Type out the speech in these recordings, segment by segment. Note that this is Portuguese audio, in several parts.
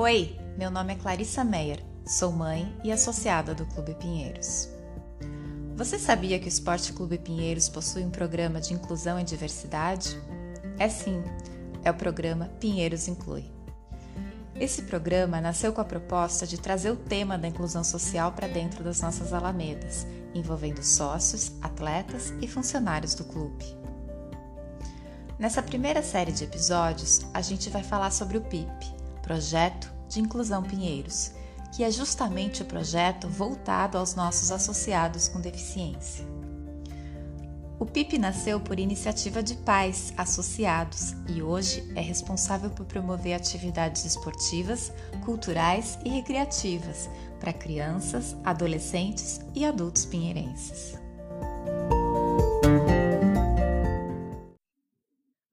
Oi, meu nome é Clarissa Meyer, sou mãe e associada do Clube Pinheiros. Você sabia que o Esporte Clube Pinheiros possui um programa de inclusão e diversidade? É sim, é o programa Pinheiros Inclui. Esse programa nasceu com a proposta de trazer o tema da inclusão social para dentro das nossas alamedas, envolvendo sócios, atletas e funcionários do clube. Nessa primeira série de episódios, a gente vai falar sobre o PIP, Projeto de Inclusão Pinheiros, que é justamente o projeto voltado aos nossos associados com deficiência. O PIP nasceu por iniciativa de pais associados e hoje é responsável por promover atividades esportivas, culturais e recreativas para crianças, adolescentes e adultos pinheirenses.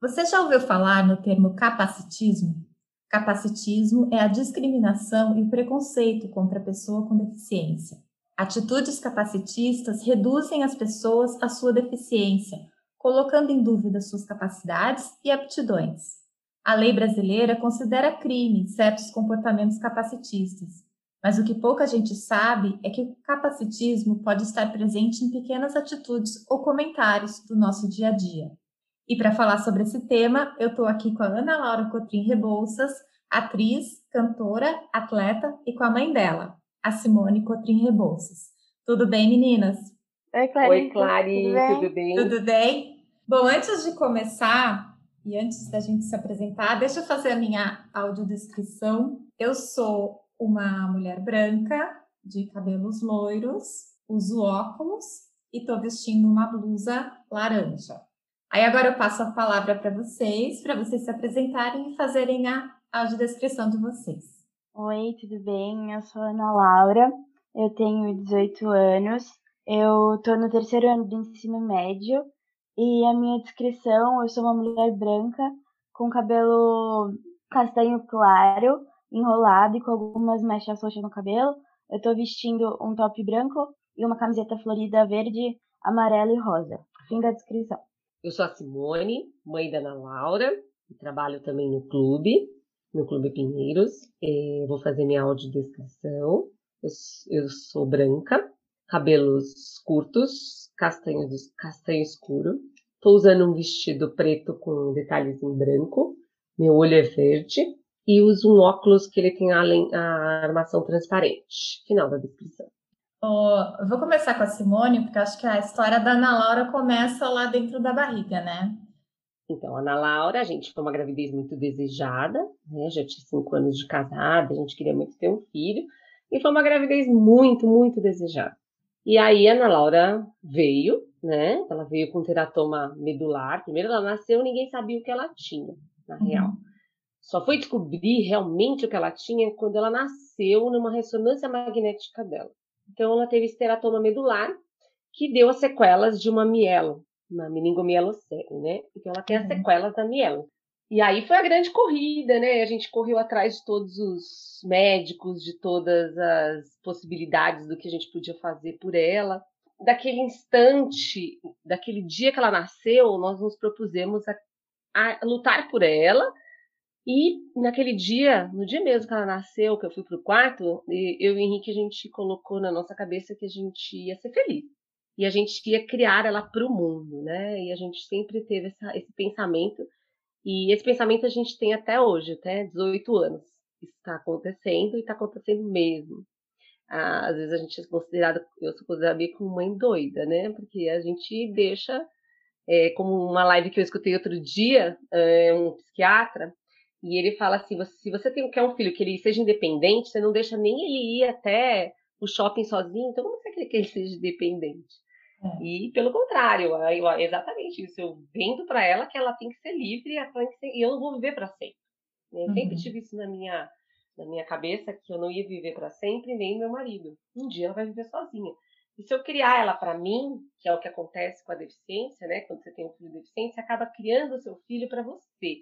Você já ouviu falar no termo capacitismo? Capacitismo é a discriminação e o preconceito contra a pessoa com deficiência. Atitudes capacitistas reduzem as pessoas à sua deficiência, colocando em dúvida suas capacidades e aptidões. A lei brasileira considera crime certos comportamentos capacitistas, mas o que pouca gente sabe é que o capacitismo pode estar presente em pequenas atitudes ou comentários do nosso dia a dia. E para falar sobre esse tema, eu estou aqui com a Ana Laura Cotrim Rebouças, atriz, cantora, atleta, e com a mãe dela, a Simone Cotrim Rebouças. Tudo bem, meninas? Oi, Clarice. Oi, Clary, tudo bem? Tudo bem? Bom, antes de começar e antes da gente se apresentar, deixa eu fazer a minha audiodescrição. Eu sou uma mulher branca, de cabelos loiros, uso óculos e estou vestindo uma blusa laranja. Aí agora eu passo a palavra para vocês, para vocês se apresentarem e fazerem a audiodescrição de vocês. Oi, tudo bem? Eu sou Ana Laura, eu tenho 18 anos, eu estou no terceiro ano do ensino médio e a minha descrição, eu sou uma mulher branca com cabelo castanho claro, enrolado e com algumas mechas roxas no cabelo. Eu estou vestindo um top branco e uma camiseta florida verde, amarela e rosa. Fim da descrição. Eu sou a Simone, mãe da Ana Laura, e trabalho também no clube, no Clube Pinheiros. E vou fazer minha audiodescrição. Eu, eu sou branca, cabelos curtos, castanho, castanho escuro. Estou usando um vestido preto com detalhes em branco. Meu olho é verde. E uso um óculos que ele tem a, a armação transparente. Final da descrição. Oh, eu vou começar com a Simone, porque acho que a história da Ana Laura começa lá dentro da barriga, né? Então, a Ana Laura, a gente foi uma gravidez muito desejada, né? Já tinha cinco anos de casada, a gente queria muito ter um filho, e foi uma gravidez muito, muito desejada. E aí a Ana Laura veio, né? Ela veio com teratoma medular. Primeiro ela nasceu, ninguém sabia o que ela tinha, na uhum. real. Só foi descobrir realmente o que ela tinha quando ela nasceu numa ressonância magnética dela. Então, ela teve esteratoma medular, que deu as sequelas de uma mielo, uma meningomielocele, né? Então, ela tem as uhum. sequelas da mielo. E aí foi a grande corrida, né? A gente correu atrás de todos os médicos, de todas as possibilidades do que a gente podia fazer por ela. Daquele instante, daquele dia que ela nasceu, nós nos propusemos a, a lutar por ela e naquele dia, no dia mesmo que ela nasceu, que eu fui pro quarto, eu e o Henrique, a gente colocou na nossa cabeça que a gente ia ser feliz. E a gente ia criar ela para o mundo, né? E a gente sempre teve essa, esse pensamento. E esse pensamento a gente tem até hoje, até 18 anos. Está acontecendo e está acontecendo mesmo. Ah, às vezes a gente é considerada, eu sou considerada meio como mãe doida, né? Porque a gente deixa, é, como uma live que eu escutei outro dia, é, um psiquiatra, e ele fala assim: se você tem, quer um filho que ele seja independente, você não deixa nem ele ir até o shopping sozinho, então como você quer que ele seja independente? É. E pelo contrário, eu, exatamente isso. Eu vendo para ela que ela tem que ser livre e eu não vou viver para sempre. Eu uhum. sempre tive isso na minha, na minha cabeça que eu não ia viver para sempre, nem meu marido. Um dia ela vai viver sozinha. E se eu criar ela para mim, que é o que acontece com a deficiência, né? Quando você tem um filho deficiente, você acaba criando o seu filho para você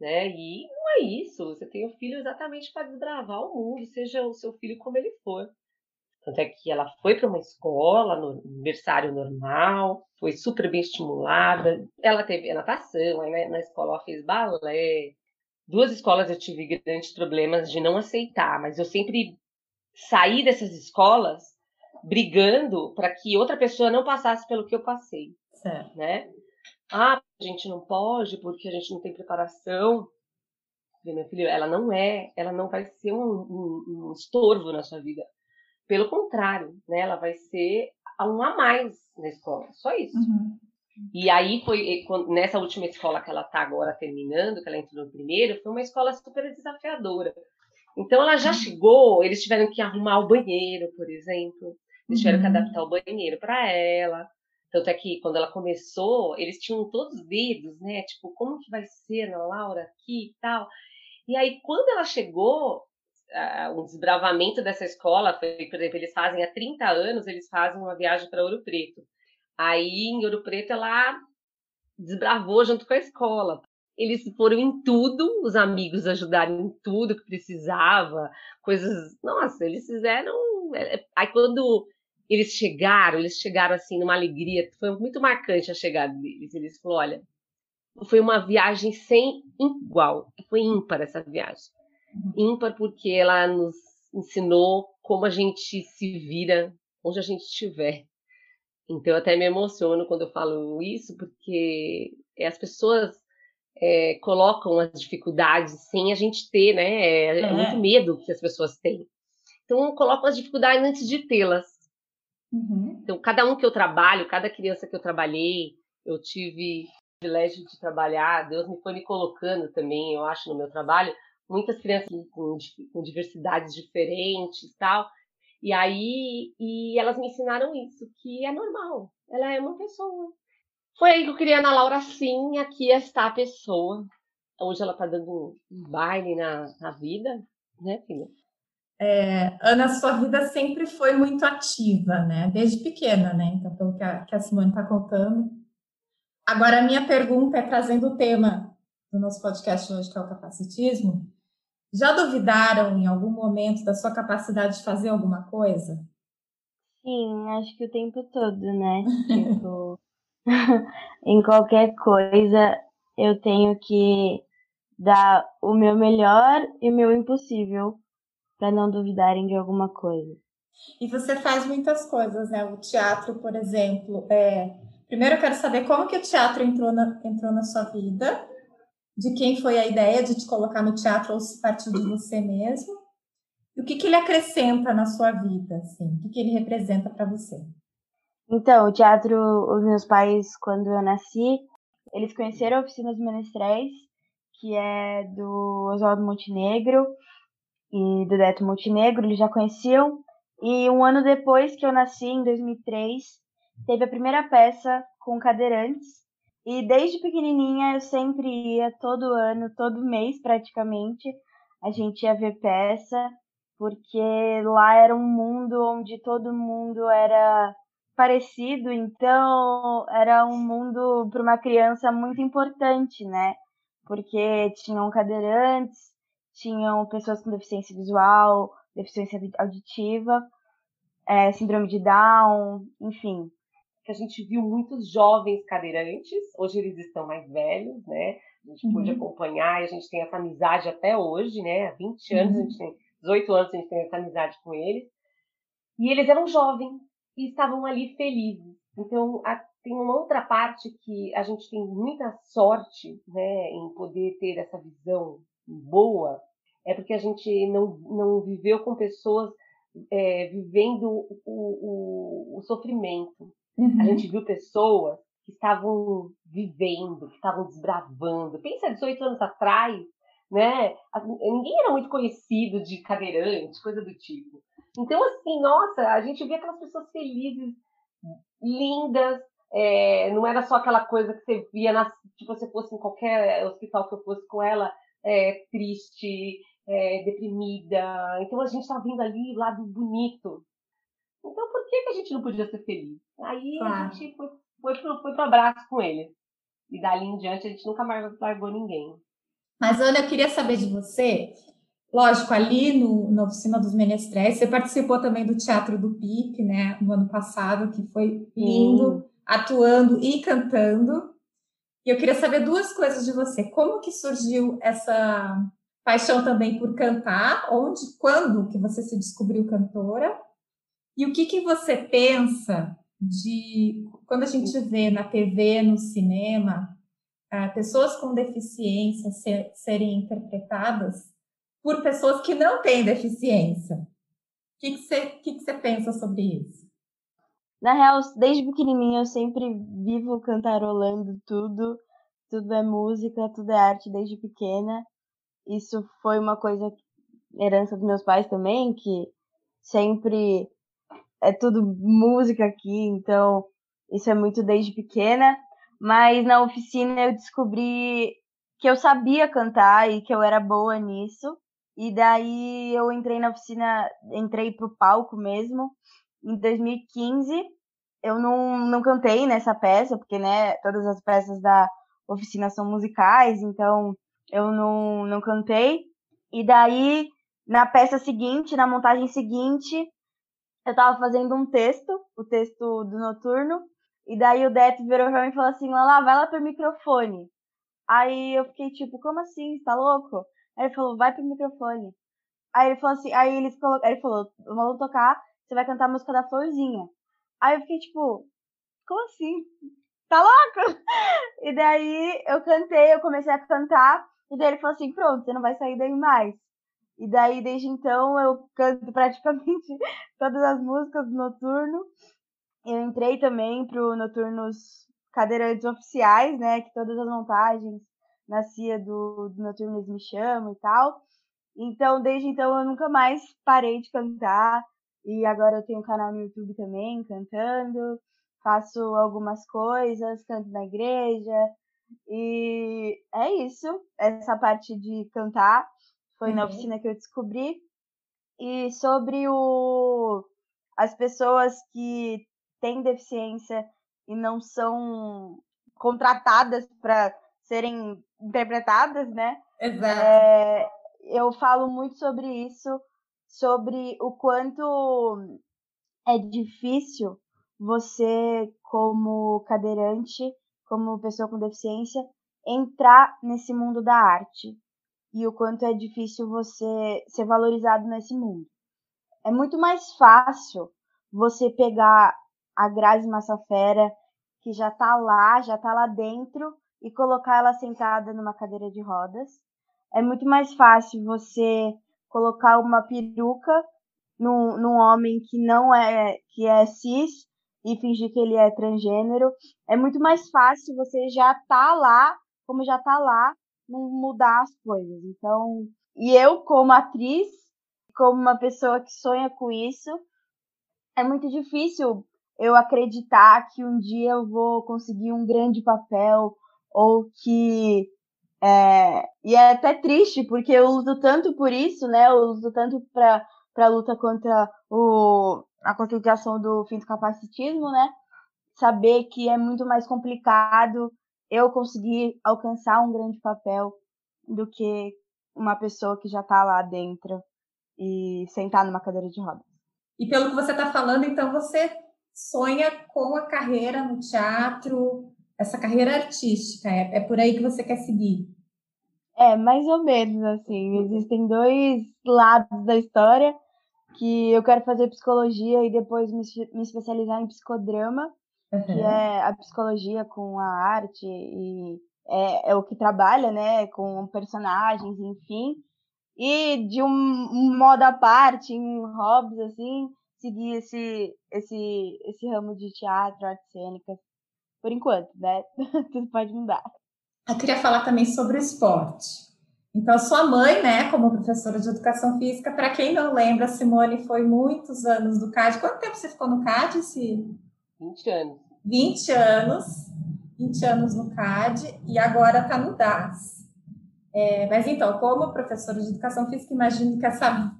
né? E não é isso. Você tem o filho exatamente para desbravar o mundo, seja o seu filho como ele for. Tanto é que ela foi para uma escola, no aniversário normal, foi super bem estimulada. Ela teve natação, aí na escola ela fez balé, duas escolas eu tive grandes problemas de não aceitar, mas eu sempre saí dessas escolas brigando para que outra pessoa não passasse pelo que eu passei, certo. né? Ah, a gente não pode porque a gente não tem preparação. Meu filho, ela não é, ela não vai ser um, um, um estorvo na sua vida. Pelo contrário, né? Ela vai ser um a mais na escola, só isso. Uhum. E aí foi nessa última escola que ela está agora terminando, que ela entrou no primeiro, foi uma escola super desafiadora. Então ela já uhum. chegou, eles tiveram que arrumar o banheiro, por exemplo. Eles tiveram que uhum. adaptar o banheiro para ela. Tanto é que quando ela começou, eles tinham todos os dedos, né? Tipo, como que vai ser na Laura aqui e tal. E aí, quando ela chegou, uh, um desbravamento dessa escola foi, por exemplo, eles fazem há 30 anos, eles fazem uma viagem para Ouro Preto. Aí, em Ouro Preto, ela desbravou junto com a escola. Eles foram em tudo, os amigos ajudaram em tudo que precisava, coisas. Nossa, eles fizeram. É, aí, quando eles chegaram, eles chegaram assim numa alegria, foi muito marcante a chegada deles. Eles falaram, olha, foi uma viagem sem igual, foi ímpar essa viagem. Uhum. Ímpar porque ela nos ensinou como a gente se vira onde a gente estiver. Então eu até me emociono quando eu falo isso, porque as pessoas é, colocam as dificuldades sem a gente ter, né? É, é. é muito medo que as pessoas têm. Então colocam as dificuldades antes de tê-las. Uhum. Então, cada um que eu trabalho, cada criança que eu trabalhei, eu tive o privilégio de trabalhar, Deus me foi me colocando também, eu acho, no meu trabalho, muitas crianças com, com diversidades diferentes tal. E aí, e elas me ensinaram isso, que é normal, ela é uma pessoa. Foi aí que eu criei a Ana Laura sim, aqui está a pessoa. Hoje ela está dando um baile na, na vida, né, filha? É, Ana, sua vida sempre foi muito ativa, né? Desde pequena, né? Então, pelo que a, que a Simone está contando. Agora, a minha pergunta é trazendo o tema do nosso podcast hoje, que é o capacitismo. Já duvidaram em algum momento da sua capacidade de fazer alguma coisa? Sim, acho que o tempo todo, né? tipo, em qualquer coisa eu tenho que dar o meu melhor e o meu impossível para não duvidarem de alguma coisa. E você faz muitas coisas, né? O teatro, por exemplo. É... Primeiro eu quero saber como que o teatro entrou na, entrou na sua vida, de quem foi a ideia de te colocar no teatro ou se partiu de você mesmo, e o que, que ele acrescenta na sua vida, assim, o que, que ele representa para você. Então, o teatro, os meus pais, quando eu nasci, eles conheceram a Oficina dos Menestréis, que é do Oswaldo Montenegro, e do Deto Montenegro, eles já conheciam. E um ano depois que eu nasci, em 2003, teve a primeira peça com cadeirantes. E desde pequenininha eu sempre ia, todo ano, todo mês praticamente, a gente ia ver peça, porque lá era um mundo onde todo mundo era parecido, então era um mundo para uma criança muito importante, né? Porque tinham cadeirantes, tinham pessoas com deficiência visual, deficiência auditiva, é, síndrome de Down, enfim. Que a gente viu muitos jovens cadeirantes, hoje eles estão mais velhos, né? A gente uhum. pôde acompanhar e a gente tem essa amizade até hoje, né? Há 20 anos, uhum. a gente tem 18 anos a gente tem essa amizade com eles. E eles eram jovens e estavam ali felizes. Então, a, tem uma outra parte que a gente tem muita sorte né, em poder ter essa visão boa é porque a gente não, não viveu com pessoas é, vivendo o, o, o sofrimento. Uhum. A gente viu pessoas que estavam vivendo, que estavam desbravando. Pensa 18 anos atrás, né? Ninguém era muito conhecido de cadeirante, coisa do tipo. Então, assim, nossa, a gente via aquelas pessoas felizes, lindas, é, não era só aquela coisa que você via, na, tipo, se fosse em qualquer hospital que eu fosse com ela, é, triste, é, deprimida. Então a gente está vendo ali o lado bonito. Então por que, que a gente não podia ser feliz? Aí claro. a gente foi, foi, pro, foi pro abraço com ele. E dali em diante a gente nunca mais largou ninguém. Mas Ana, eu queria saber de você. Lógico, ali no, na Oficina dos Menestréis, você participou também do Teatro do PIP, né, no ano passado, que foi lindo, atuando e cantando. E eu queria saber duas coisas de você. Como que surgiu essa paixão também por cantar? Onde, quando que você se descobriu cantora? E o que que você pensa de quando a gente vê na TV, no cinema, ah, pessoas com deficiência ser, serem interpretadas por pessoas que não têm deficiência? O que, que, você, que, que você pensa sobre isso? Na real, desde pequenininha eu sempre vivo cantarolando tudo. Tudo é música, tudo é arte desde pequena. Isso foi uma coisa herança dos meus pais também, que sempre é tudo música aqui, então isso é muito desde pequena. Mas na oficina eu descobri que eu sabia cantar e que eu era boa nisso. E daí eu entrei na oficina, entrei pro palco mesmo em 2015. Eu não, não cantei nessa peça, porque né, todas as peças da oficina são musicais, então eu não, não cantei. E daí, na peça seguinte, na montagem seguinte, eu tava fazendo um texto, o texto do noturno, e daí o Deto virou pra mim e falou assim, lá, vai lá pro microfone. Aí eu fiquei tipo, como assim? Você tá louco? Aí ele falou, vai pro microfone. Aí ele falou assim, aí eles colocou, aí ele falou, vamos tocar, você vai cantar a música da Florzinha. Aí eu fiquei tipo, como assim? Tá louco? E daí eu cantei, eu comecei a cantar, e daí ele falou assim, pronto, você não vai sair daí mais. E daí, desde então, eu canto praticamente todas as músicas do Noturno. Eu entrei também pro Noturnos Cadeirantes Oficiais, né? Que todas as montagens nascia do, do Noturno Eles Me Chamam e tal. Então, desde então, eu nunca mais parei de cantar. E agora eu tenho um canal no YouTube também, cantando. Faço algumas coisas, canto na igreja. E é isso. Essa parte de cantar foi uhum. na oficina que eu descobri. E sobre o as pessoas que têm deficiência e não são contratadas para serem interpretadas, né? Exato. É, eu falo muito sobre isso, sobre o quanto é difícil você, como cadeirante, como pessoa com deficiência, entrar nesse mundo da arte e o quanto é difícil você ser valorizado nesse mundo. É muito mais fácil você pegar a Grazi Massafera, que já tá lá, já tá lá dentro, e colocar ela sentada numa cadeira de rodas. É muito mais fácil você colocar uma peruca num, num homem que não é que é cis e fingir que ele é transgênero. É muito mais fácil você já tá lá, como já tá lá, mudar as coisas. Então, e eu como atriz, como uma pessoa que sonha com isso, é muito difícil eu acreditar que um dia eu vou conseguir um grande papel ou que é, e é até triste porque eu uso tanto por isso, né? Eu uso tanto para para luta contra o a conscientização do fim do capacitismo, né? Saber que é muito mais complicado eu conseguir alcançar um grande papel do que uma pessoa que já está lá dentro e sentar numa cadeira de rodas. E pelo que você está falando, então você sonha com a carreira no teatro, essa carreira artística, é, é por aí que você quer seguir? É, mais ou menos assim. Existem dois lados da história que eu quero fazer psicologia e depois me, me especializar em psicodrama uhum. que é a psicologia com a arte e é, é, o que trabalha, né, com personagens, enfim. E de um, um modo à parte, em hobbies, assim, seguir esse, esse, esse ramo de teatro, artes cênicas, por enquanto, né? Tudo pode mudar. Eu queria falar também sobre o esporte. Então, sua mãe, né, como professora de educação física, para quem não lembra, Simone foi muitos anos do CAD. Quanto tempo você ficou no CAD, Si? 20 anos. 20 anos, 20 anos no CAD e agora está no DAS. É, mas então, como professora de educação física, imagino que essa,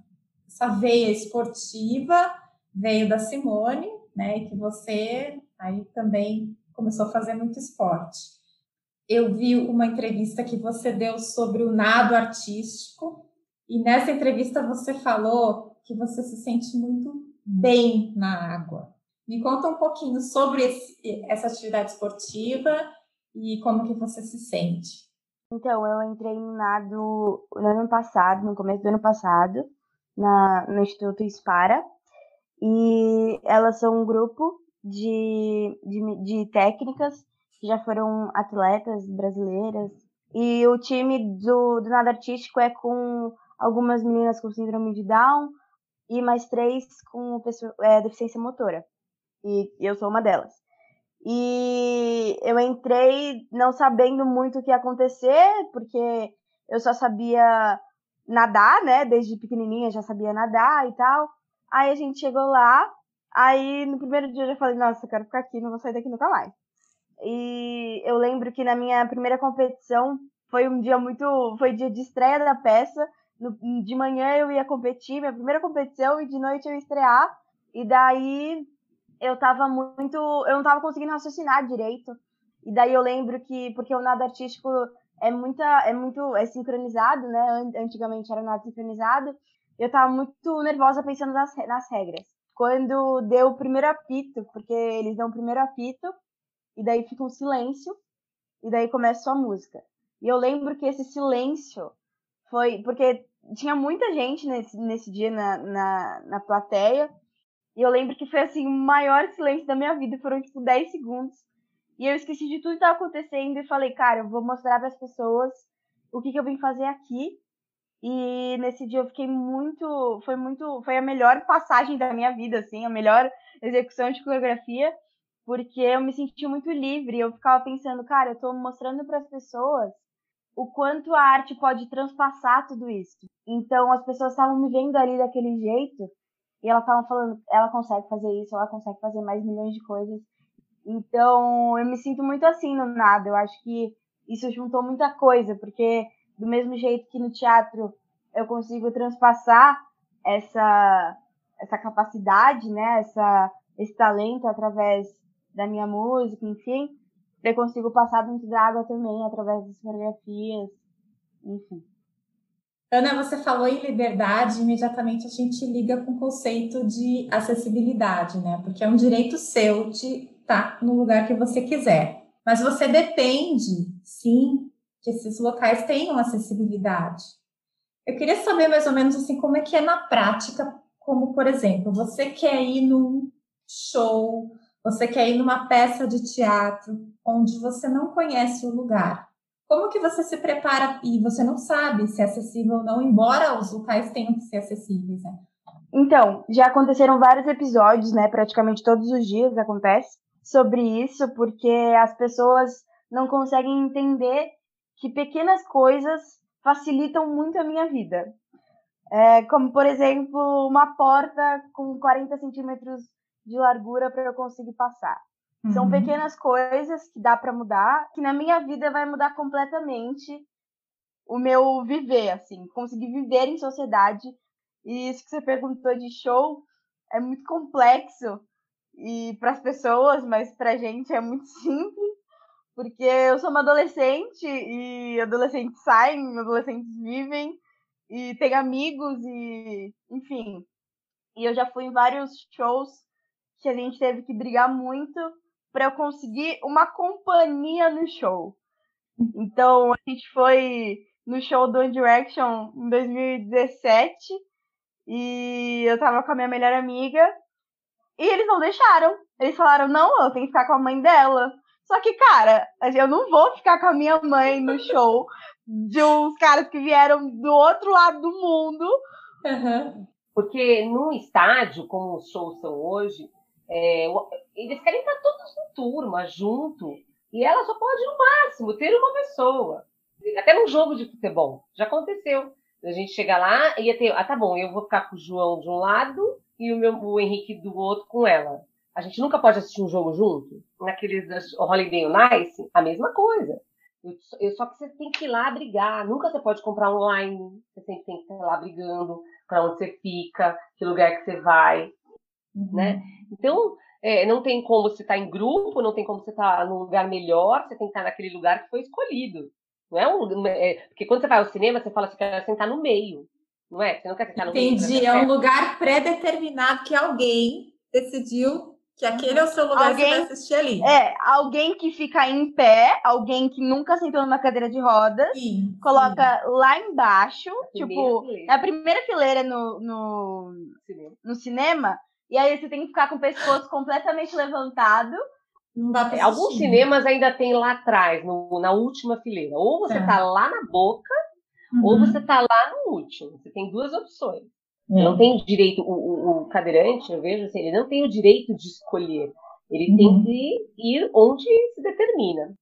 essa veia esportiva veio da Simone, né? E que você aí também começou a fazer muito esporte. Eu vi uma entrevista que você deu sobre o nado artístico, e nessa entrevista você falou que você se sente muito bem na água. Me conta um pouquinho sobre esse, essa atividade esportiva e como que você se sente? Então, eu entrei no nado no ano passado, no começo do ano passado, na, no Instituto Spara, e elas são um grupo de, de, de técnicas que já foram atletas brasileiras. E o time do, do nado artístico é com algumas meninas com síndrome de Down e mais três com é, deficiência motora. E eu sou uma delas. E eu entrei não sabendo muito o que ia acontecer, porque eu só sabia nadar, né? Desde pequenininha já sabia nadar e tal. Aí a gente chegou lá, aí no primeiro dia eu já falei, nossa, eu quero ficar aqui, não vou sair daqui nunca mais. E eu lembro que na minha primeira competição foi um dia muito. Foi dia de estreia da peça. No, de manhã eu ia competir, minha primeira competição, e de noite eu ia estrear. E daí eu tava muito. Eu não tava conseguindo raciocinar direito. E daí eu lembro que, porque o nado artístico é muita, é muito, é sincronizado, né? Antigamente era nado sincronizado. Eu tava muito nervosa pensando nas, nas regras. Quando deu o primeiro apito, porque eles dão o primeiro apito, e daí fica um silêncio, e daí começa a música. E eu lembro que esse silêncio foi. Porque tinha muita gente nesse, nesse dia na, na, na plateia, e eu lembro que foi assim o maior silêncio da minha vida, foram tipo 10 segundos. E eu esqueci de tudo que estava acontecendo e falei, cara, eu vou mostrar para as pessoas o que, que eu vim fazer aqui. E nesse dia eu fiquei muito, foi muito, foi a melhor passagem da minha vida, assim, a melhor execução de coreografia, porque eu me senti muito livre. Eu ficava pensando, cara, eu estou mostrando para as pessoas o quanto a arte pode transpassar tudo isso. Então as pessoas estavam me vendo ali daquele jeito e elas estavam falando, ela consegue fazer isso, ela consegue fazer mais milhões de coisas. Então, eu me sinto muito assim no nada. Eu acho que isso juntou muita coisa, porque do mesmo jeito que no teatro eu consigo transpassar essa essa capacidade, né, essa esse talento através da minha música, enfim, eu consigo passar dentro da água também através das fotografias, enfim. Ana, você falou em liberdade, imediatamente a gente liga com o conceito de acessibilidade, né? Porque é um direito seu de estar no lugar que você quiser. Mas você depende, sim, que esses locais tenham acessibilidade. Eu queria saber mais ou menos assim como é que é na prática, como por exemplo, você quer ir num show, você quer ir numa peça de teatro onde você não conhece o lugar. Como que você se prepara e você não sabe se é acessível ou não, embora os locais tenham que ser acessíveis, né? Então, já aconteceram vários episódios, né? Praticamente todos os dias acontece sobre isso, porque as pessoas não conseguem entender que pequenas coisas facilitam muito a minha vida. É, como, por exemplo, uma porta com 40 centímetros de largura para eu conseguir passar. Uhum. São pequenas coisas que dá para mudar, que na minha vida vai mudar completamente o meu viver, assim, conseguir viver em sociedade. E isso que você perguntou de show é muito complexo e para as pessoas, mas para a gente é muito simples, porque eu sou uma adolescente e adolescentes saem, adolescentes vivem e têm amigos e, enfim. E eu já fui em vários shows que a gente teve que brigar muito para eu conseguir uma companhia no show. Então, a gente foi no show do One Direction em 2017 e eu tava com a minha melhor amiga e eles não deixaram. Eles falaram: não, eu tenho que ficar com a mãe dela. Só que, cara, eu não vou ficar com a minha mãe no show de uns caras que vieram do outro lado do mundo. Uhum. Porque num estádio, como os shows são hoje, é, eles querem estar todos em turma, junto. E ela só pode, no máximo, ter uma pessoa. Até num jogo de futebol. Já aconteceu. A gente chega lá e ia ter. Ah, tá bom, eu vou ficar com o João de um lado e o, meu, o Henrique do outro com ela. A gente nunca pode assistir um jogo junto? Naqueles Holiday Nice, a mesma coisa. Eu, só que você tem que ir lá brigar. Nunca você pode comprar online. Você sempre tem que estar lá brigando para onde você fica, que lugar que você vai. Uhum. Né? Então, é, não tem como você estar tá em grupo, não tem como você estar tá num lugar melhor, você tem que estar tá naquele lugar que foi escolhido. Não é um. É, porque quando você vai ao cinema, você fala assim, quer sentar no meio. Não é? Você não quer sentar no Entendi. meio. Entendi. É um lugar pré-determinado que alguém decidiu Que aquele é o seu lugar alguém, você assistir ali. É, alguém que fica em pé, alguém que nunca sentou numa cadeira de rodas, sim, coloca sim. lá embaixo, a tipo, é a primeira fileira no, no, cinema. no cinema, e aí você tem que ficar com o pescoço completamente levantado. É, alguns cinemas ainda tem lá atrás, no, na última fileira. Ou você é. tá lá na boca, uhum. ou você tá lá no último. Você tem duas opções. É. Não tem direito, o, o, o, cadeirante, eu vejo assim, ele não tem o direito de escolher. Ele uhum. tem que ir onde se determina.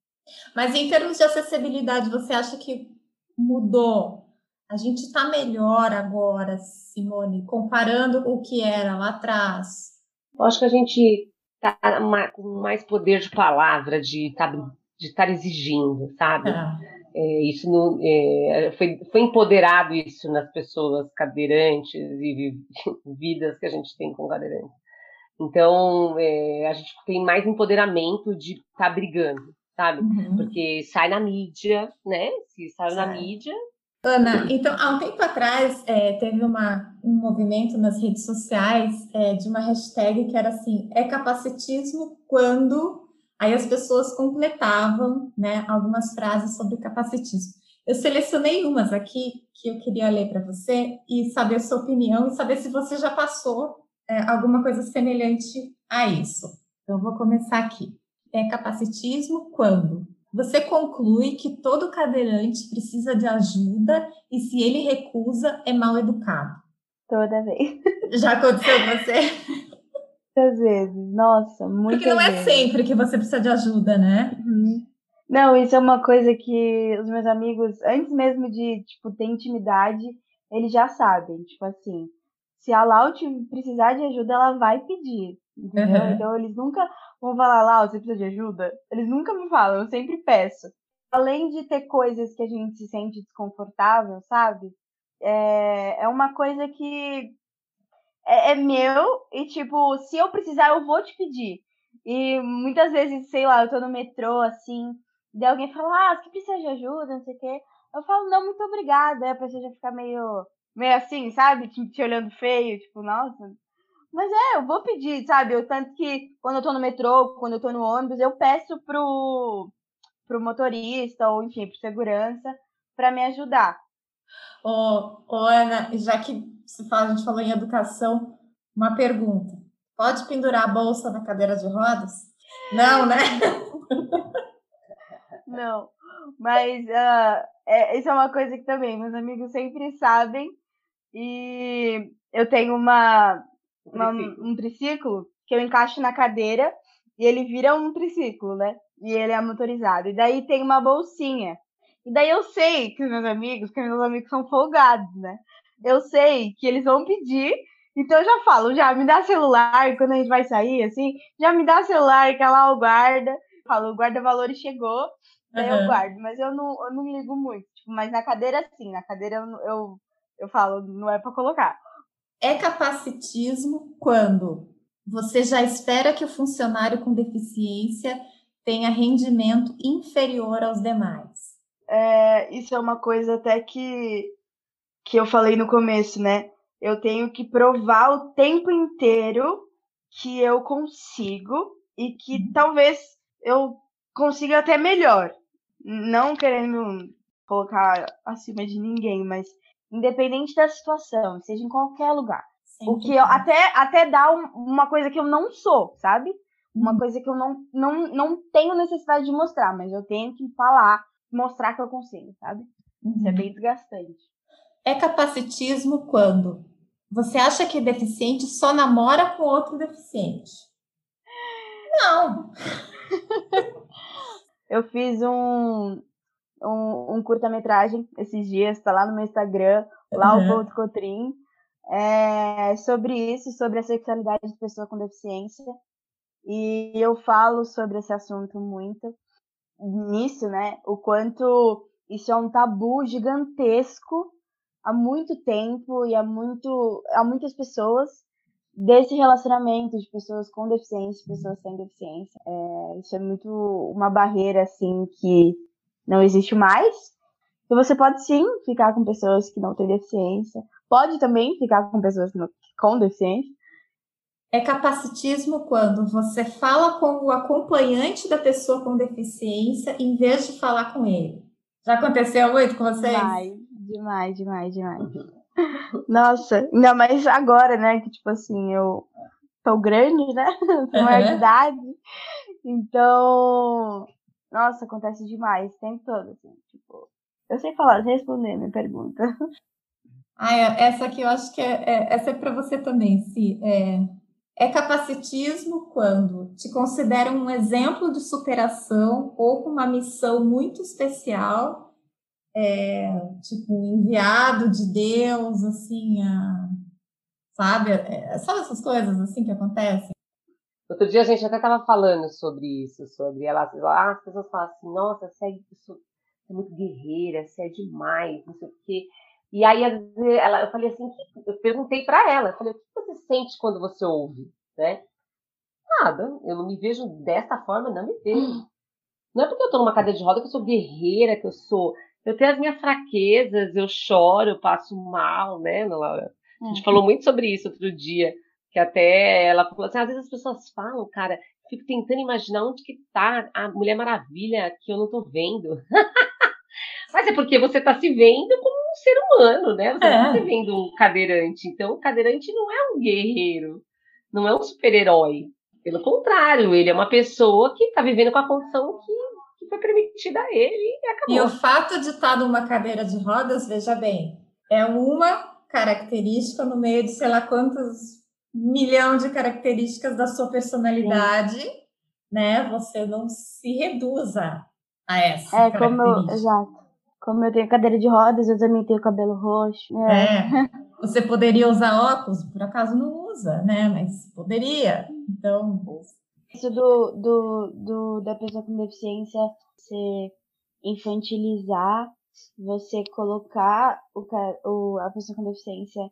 Mas em termos de acessibilidade, você acha que mudou? A gente está melhor agora, Simone, comparando o que era lá atrás? Eu acho que a gente está com mais poder de palavra, de estar tá, de estar exigindo, sabe? É. É, isso não, é, foi, foi empoderado isso nas pessoas cadeirantes e vidas que a gente tem com cadeirantes. Então, é, a gente tem mais empoderamento de estar tá brigando, sabe? Uhum. Porque sai na mídia, né? Se sai na mídia. Ana, então, há um tempo atrás, é, teve uma, um movimento nas redes sociais é, de uma hashtag que era assim: é capacitismo quando Aí as pessoas completavam né, algumas frases sobre capacitismo. Eu selecionei umas aqui que eu queria ler para você e saber a sua opinião e saber se você já passou é, alguma coisa semelhante a isso. Então, vou começar aqui. É capacitismo quando você conclui que todo cadeirante precisa de ajuda e se ele recusa, é mal educado. Toda vez. Já aconteceu com você? Muitas vezes, nossa, muitas Porque não é sempre que você precisa de ajuda, né? Uhum. Não, isso é uma coisa que os meus amigos, antes mesmo de, tipo, ter intimidade, eles já sabem, tipo assim, se a Lau precisar de ajuda, ela vai pedir, entendeu? Uhum. Então eles nunca vão falar, Lau, você precisa de ajuda? Eles nunca me falam, eu sempre peço. Além de ter coisas que a gente se sente desconfortável, sabe? É, é uma coisa que é, é meu e, tipo, se eu precisar, eu vou te pedir. E muitas vezes, sei lá, eu tô no metrô, assim, e alguém fala, ah, você precisa de ajuda, não sei o quê. Eu falo, não, muito obrigada. Aí a pessoa já fica meio, meio assim, sabe? Te, te olhando feio, tipo, nossa. Mas é, eu vou pedir, sabe? Eu, tanto que quando eu tô no metrô, quando eu tô no ônibus, eu peço pro, pro motorista, ou enfim, pro segurança, para me ajudar. Ô, ô, Ana, já que fala, a gente falou em educação, uma pergunta. Pode pendurar a bolsa na cadeira de rodas? Não, né? Não, mas uh, é, isso é uma coisa que também meus amigos sempre sabem. E eu tenho uma, uma um triciclo que eu encaixo na cadeira e ele vira um triciclo, né? E ele é motorizado. E daí tem uma bolsinha e daí eu sei que os meus amigos, que meus amigos são folgados, né? Eu sei que eles vão pedir, então eu já falo, já me dá celular quando a gente vai sair, assim, já me dá celular que lá o guarda. Falo, o guarda-valores chegou, daí uhum. eu guardo, mas eu não, eu não ligo muito. Tipo, mas na cadeira, sim, na cadeira eu, eu, eu falo, não é para colocar. É capacitismo quando você já espera que o funcionário com deficiência tenha rendimento inferior aos demais é, isso é uma coisa até que, que eu falei no começo, né? Eu tenho que provar o tempo inteiro que eu consigo e que uhum. talvez eu consiga até melhor. Não querendo colocar acima de ninguém, mas independente da situação, seja em qualquer lugar. Sim, o que eu, até, até dá um, uma coisa que eu não sou, sabe? Uma uhum. coisa que eu não, não, não tenho necessidade de mostrar, mas eu tenho que falar mostrar que eu consigo, sabe? Uhum. Isso é uhum. bem desgastante. É capacitismo quando você acha que deficiente só namora com outro deficiente. Não! eu fiz um, um, um curta-metragem esses dias, tá lá no meu Instagram, lá uhum. o Cotrim, é, sobre isso, sobre a sexualidade de pessoa com deficiência. E eu falo sobre esse assunto muito nisso, né? O quanto isso é um tabu gigantesco há muito tempo e há muito há muitas pessoas desse relacionamento de pessoas com deficiência, pessoas sem deficiência. É, isso é muito uma barreira assim que não existe mais. E você pode sim ficar com pessoas que não têm deficiência, pode também ficar com pessoas não, com deficiência, É capacitismo quando você fala com o acompanhante da pessoa com deficiência em vez de falar com ele. Já aconteceu muito com vocês? Demais, demais, demais, demais. Nossa, ainda mais agora, né? Que tipo assim, eu tô grande, né? Tô maior de idade. Então, nossa, acontece demais, o tempo todo, assim, tipo. Eu sei falar, responder minha pergunta. Ah, essa aqui eu acho que é, é essa é para você também, Si. É, é capacitismo quando te consideram um exemplo de superação ou com uma missão muito especial, é, tipo, enviado de Deus, assim, a, sabe? É, sabe essas coisas assim que acontecem? Outro dia a gente até estava falando sobre isso, sobre ela, ah, as pessoas falam assim, nossa, você é, você é muito guerreira, você é demais, não sei o quê. E aí ela, eu falei assim, eu perguntei para ela, eu falei, o que você sente quando você ouve, né? Nada, eu não me vejo dessa forma, não me vejo. Não é porque eu estou numa cadeira de roda que eu sou guerreira, que eu sou. Eu tenho as minhas fraquezas, eu choro, eu passo mal, né, Laura? A gente é. falou muito sobre isso outro dia, que até ela falou assim, às vezes as pessoas falam, cara, fico tentando imaginar onde que tá a Mulher Maravilha que eu não tô vendo. Mas é porque você está se vendo como um ser humano, né? Você está é. se vendo um cadeirante. Então, o cadeirante não é um guerreiro, não é um super-herói. Pelo contrário, ele é uma pessoa que está vivendo com a condição que, foi permitida a ele e acabou. E o fato de estar numa cadeira de rodas, veja bem, é uma característica no meio de sei lá quantos milhão de características da sua personalidade, Sim. né? Você não se reduza a essa. É, como eu, exato. Como eu tenho cadeira de rodas, eu também tenho cabelo roxo. É. é. Você poderia usar óculos, por acaso não usa, né? Mas poderia. Então. Isso do, do, do da pessoa com deficiência você infantilizar, você colocar o, o, a pessoa com deficiência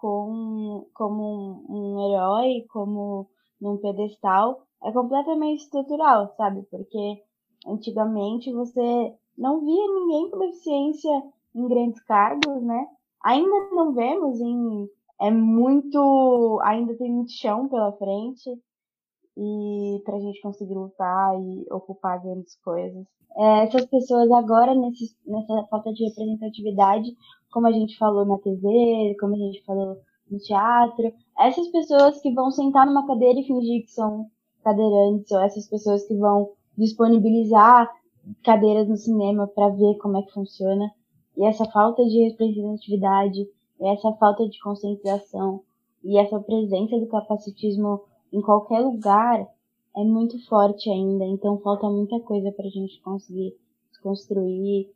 com, como um, um herói, como num pedestal, é completamente estrutural, sabe? Porque antigamente você não via ninguém com deficiência em grandes cargos, né? Ainda não vemos em é muito, ainda tem muito chão pela frente e para a gente conseguir lutar e ocupar grandes coisas. É, essas pessoas agora nesse, nessa falta de representatividade, como a gente falou na TV, como a gente falou no teatro, essas pessoas que vão sentar numa cadeira e fingir que são cadeirantes, ou essas pessoas que vão disponibilizar cadeiras no cinema para ver como é que funciona. E essa falta de representatividade, e essa falta de conscientização, e essa presença do capacitismo em qualquer lugar é muito forte ainda. Então falta muita coisa para a gente conseguir construir.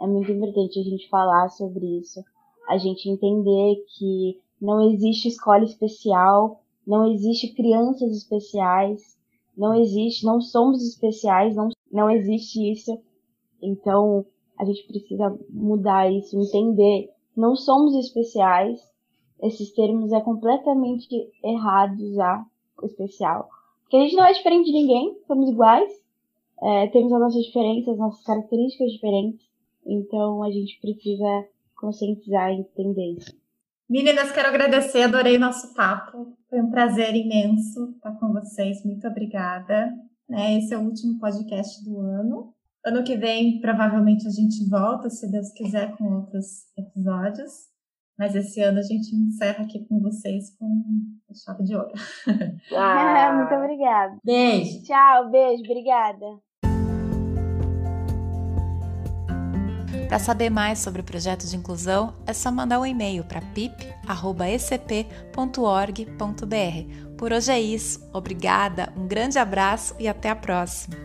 É muito importante a gente falar sobre isso. A gente entender que não existe escola especial, não existe crianças especiais, não existe, não somos especiais, não, não existe isso. Então, a gente precisa mudar isso, entender. Não somos especiais. Esses termos é completamente errado usar o especial. Porque a gente não é diferente de ninguém, somos iguais. É, temos as nossas diferenças, as nossas características diferentes. Então, a gente precisa conscientizar e entender isso. Meninas, quero agradecer, adorei nosso papo. Foi um prazer imenso estar com vocês. Muito obrigada. Né? Esse é o último podcast do ano. Ano que vem, provavelmente, a gente volta, se Deus quiser, com outros episódios. Mas esse ano a gente encerra aqui com vocês com chave de ouro. Ah, muito obrigada. Beijo. Tchau, beijo, obrigada. Para saber mais sobre o projeto de inclusão, é só mandar um e-mail para pip.ecp.org.br. Por hoje é isso. Obrigada, um grande abraço e até a próxima.